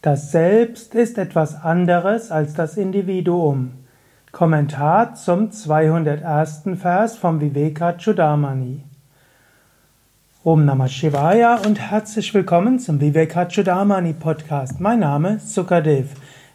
Das Selbst ist etwas anderes als das Individuum. Kommentar zum 201. Vers vom Vivekachudamani. Om Namah Shivaya und herzlich willkommen zum Vivekachudamani Podcast. Mein Name ist Sukadev.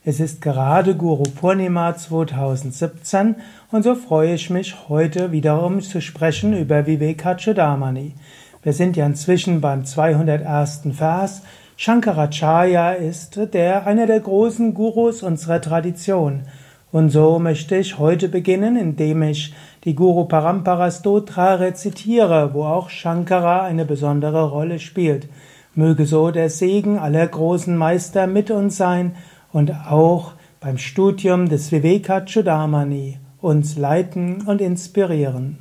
Es ist gerade Guru Purnima 2017 und so freue ich mich heute wiederum zu sprechen über Vivekachudamani. Wir sind ja inzwischen beim 201. Vers Shankaracharya ist der, einer der großen Gurus unserer Tradition. Und so möchte ich heute beginnen, indem ich die Guru Parampara Stotra rezitiere, wo auch Shankara eine besondere Rolle spielt. Möge so der Segen aller großen Meister mit uns sein und auch beim Studium des Vivekachudamani uns leiten und inspirieren.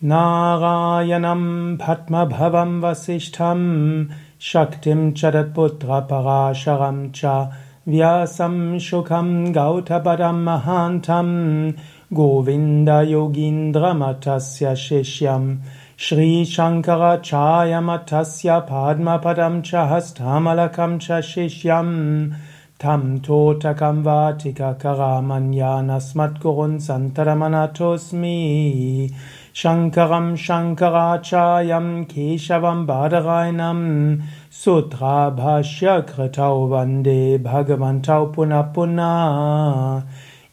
Narayanam Padmabhavam Vasishtham Shaktim Chadatputra Parasharam Cha Vyasam Shukam Gautapadam Mahantam Govinda Yogindra Matasya Shishyam Shri Shankara Chaya Matasya Padma Padam Cha Hastamalakam Cha Shishyam Tam Totakam Vatika Karamanyanasmat Gurun Santaramanatosmi शङ्करं शङ्कराचार्यं केशवं बादरायणं सूत्राभाष्यकृतौ वन्दे भगवन्तौ पुनः पुनः।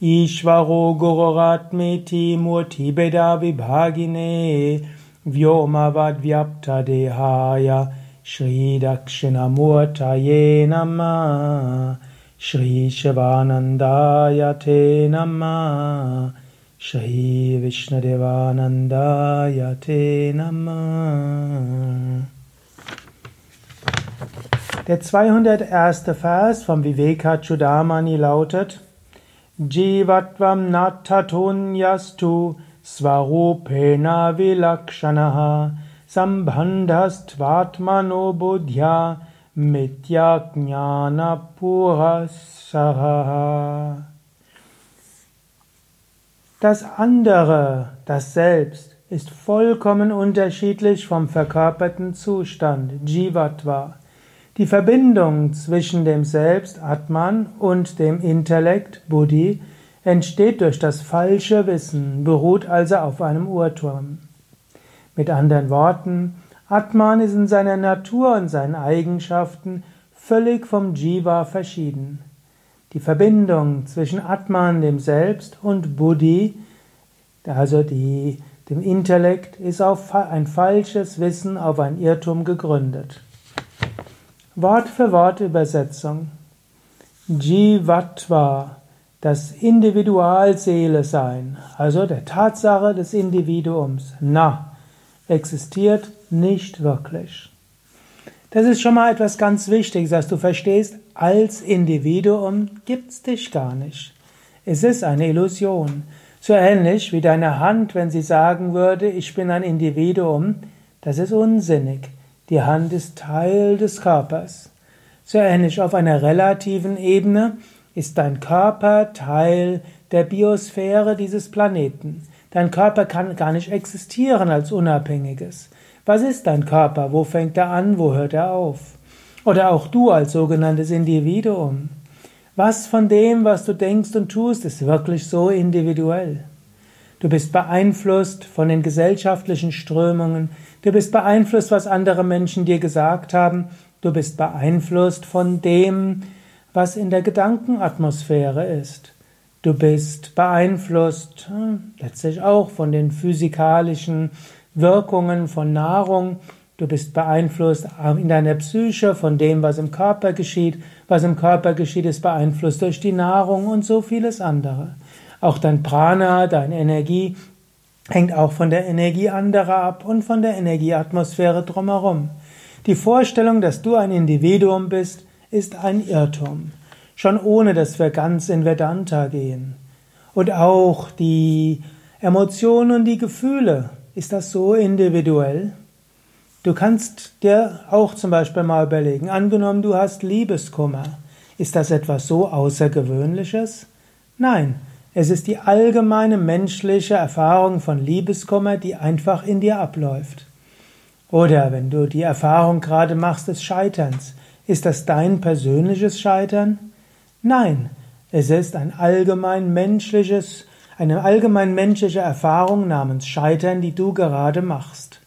ईश्वरो गुरुरात्मेति मूर्तिभेदाविभागिने व्योमवद्व्याप्तदेहाय श्रीदक्षिणमुतये नमः। श्रीशिवानन्दायथे नमः। Vishnadevanandaya Te Namah. Der 201. Vers vom Vivekachudamani lautet Jivatvam natatунyastu svarupena vilakshanaha sambandhastvatmano buddhya mityajnana purasaha das andere, das Selbst, ist vollkommen unterschiedlich vom verkörperten Zustand, Jivatva. Die Verbindung zwischen dem Selbst, Atman, und dem Intellekt, Buddhi, entsteht durch das falsche Wissen, beruht also auf einem Urturm. Mit anderen Worten, Atman ist in seiner Natur und seinen Eigenschaften völlig vom Jiva verschieden. Die Verbindung zwischen Atman, dem Selbst, und Buddhi, also die, dem Intellekt, ist auf ein falsches Wissen, auf ein Irrtum gegründet. Wort für Wort Übersetzung. Jivatva, das Individualseele sein, also der Tatsache des Individuums, na, existiert nicht wirklich. Das ist schon mal etwas ganz Wichtiges, dass du verstehst, als Individuum gibt's dich gar nicht. Es ist eine Illusion. So ähnlich wie deine Hand, wenn sie sagen würde, ich bin ein Individuum, das ist unsinnig. Die Hand ist Teil des Körpers. So ähnlich auf einer relativen Ebene ist dein Körper Teil der Biosphäre dieses Planeten. Dein Körper kann gar nicht existieren als Unabhängiges. Was ist dein Körper? Wo fängt er an? Wo hört er auf? Oder auch du als sogenanntes Individuum. Was von dem, was du denkst und tust, ist wirklich so individuell? Du bist beeinflusst von den gesellschaftlichen Strömungen, du bist beeinflusst, was andere Menschen dir gesagt haben, du bist beeinflusst von dem, was in der Gedankenatmosphäre ist. Du bist beeinflusst hm, letztlich auch von den physikalischen Wirkungen von Nahrung. Du bist beeinflusst in deiner Psyche von dem, was im Körper geschieht. Was im Körper geschieht, ist beeinflusst durch die Nahrung und so vieles andere. Auch dein Prana, deine Energie, hängt auch von der Energie anderer ab und von der Energieatmosphäre drumherum. Die Vorstellung, dass du ein Individuum bist, ist ein Irrtum. Schon ohne, dass wir ganz in Vedanta gehen. Und auch die Emotionen und die Gefühle ist das so individuell? Du kannst dir auch zum Beispiel mal überlegen, angenommen du hast Liebeskummer, ist das etwas so Außergewöhnliches? Nein, es ist die allgemeine menschliche Erfahrung von Liebeskummer, die einfach in dir abläuft. Oder wenn du die Erfahrung gerade machst des Scheiterns, Ist das dein persönliches Scheitern? Nein, es ist ein allgemein menschliches, eine allgemein menschliche Erfahrung namens Scheitern, die du gerade machst.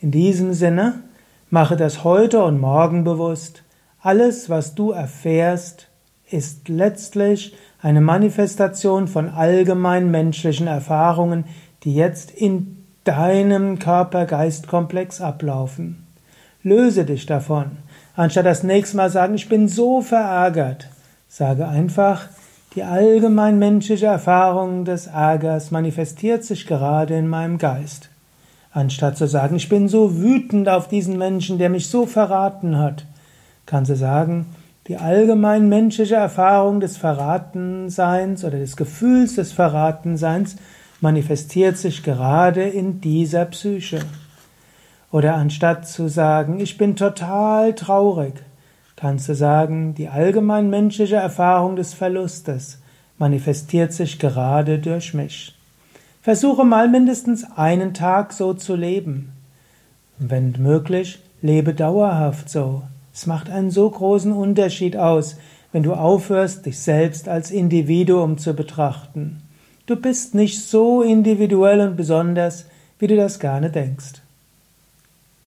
In diesem Sinne, mache das heute und morgen bewusst. Alles, was du erfährst, ist letztlich eine Manifestation von allgemein menschlichen Erfahrungen, die jetzt in deinem Körper-Geist-Komplex ablaufen. Löse dich davon. Anstatt das nächste Mal sagen, ich bin so verärgert, sage einfach, die allgemein menschliche Erfahrung des Ärgers manifestiert sich gerade in meinem Geist. Anstatt zu sagen, ich bin so wütend auf diesen Menschen, der mich so verraten hat, kannst du sagen, die allgemein menschliche Erfahrung des Verratenseins oder des Gefühls des Verratenseins manifestiert sich gerade in dieser Psyche. Oder anstatt zu sagen, ich bin total traurig, kannst du sagen, die allgemein menschliche Erfahrung des Verlustes manifestiert sich gerade durch mich. Versuche mal mindestens einen Tag so zu leben. Wenn möglich, lebe dauerhaft so. Es macht einen so großen Unterschied aus, wenn du aufhörst, dich selbst als Individuum zu betrachten. Du bist nicht so individuell und besonders, wie du das gerne denkst.